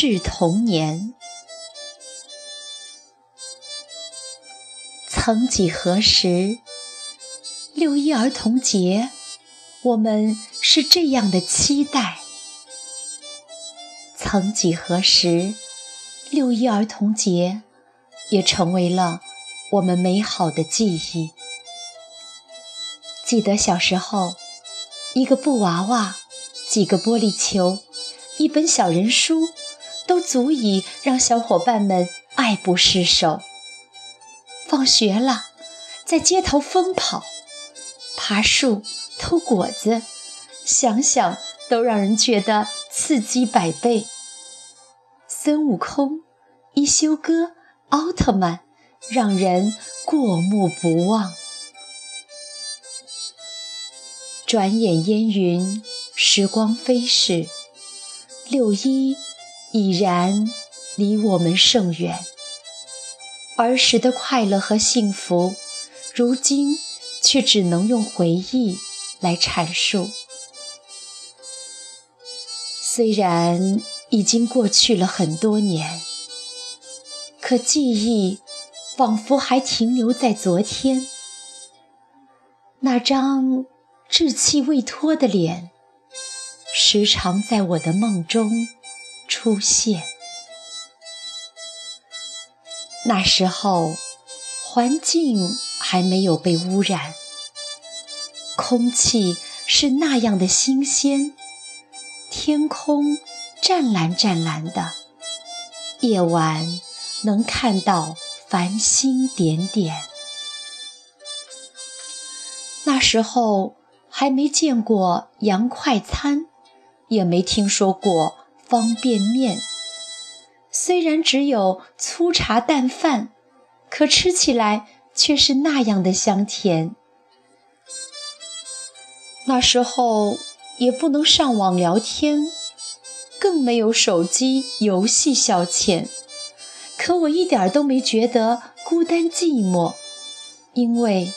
致童年。曾几何时，六一儿童节，我们是这样的期待。曾几何时，六一儿童节也成为了我们美好的记忆。记得小时候，一个布娃娃，几个玻璃球，一本小人书，都足以让小伙伴们爱不释手。放学了，在街头疯跑、爬树、偷果子，想想都让人觉得刺激百倍。孙悟空、一休哥、奥特曼，让人过目不忘。转眼烟云，时光飞逝，六一已然离我们甚远。儿时的快乐和幸福，如今却只能用回忆来阐述。虽然。已经过去了很多年，可记忆仿佛还停留在昨天。那张稚气未脱的脸，时常在我的梦中出现。那时候，环境还没有被污染，空气是那样的新鲜，天空。湛蓝湛蓝的夜晚，能看到繁星点点。那时候还没见过洋快餐，也没听说过方便面。虽然只有粗茶淡饭，可吃起来却是那样的香甜。那时候也不能上网聊天。更没有手机游戏消遣，可我一点都没觉得孤单寂寞，因为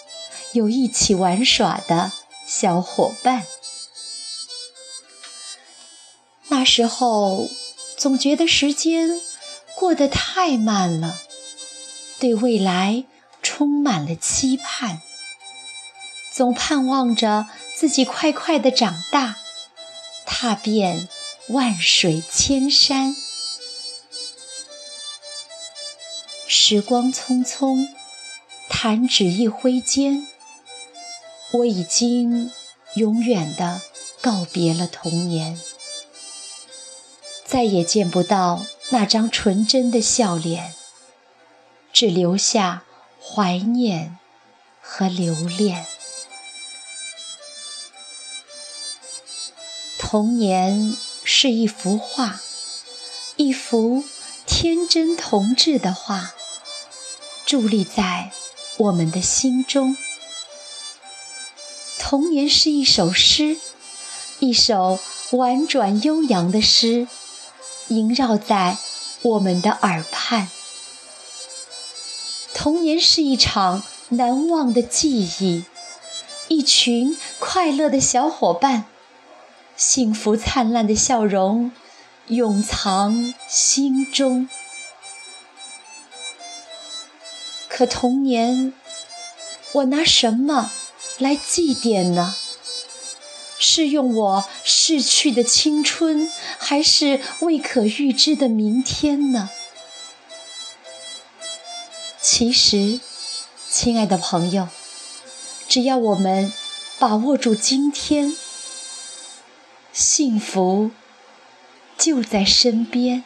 有一起玩耍的小伙伴。那时候总觉得时间过得太慢了，对未来充满了期盼，总盼望着自己快快的长大，踏遍。万水千山，时光匆匆，弹指一挥间，我已经永远的告别了童年，再也见不到那张纯真的笑脸，只留下怀念和留恋。童年。是一幅画，一幅天真童稚的画，伫立在我们的心中。童年是一首诗，一首婉转悠扬的诗，萦绕在我们的耳畔。童年是一场难忘的记忆，一群快乐的小伙伴。幸福灿烂的笑容，永藏心中。可童年，我拿什么来祭奠呢？是用我逝去的青春，还是未可预知的明天呢？其实，亲爱的朋友，只要我们把握住今天。幸福就在身边。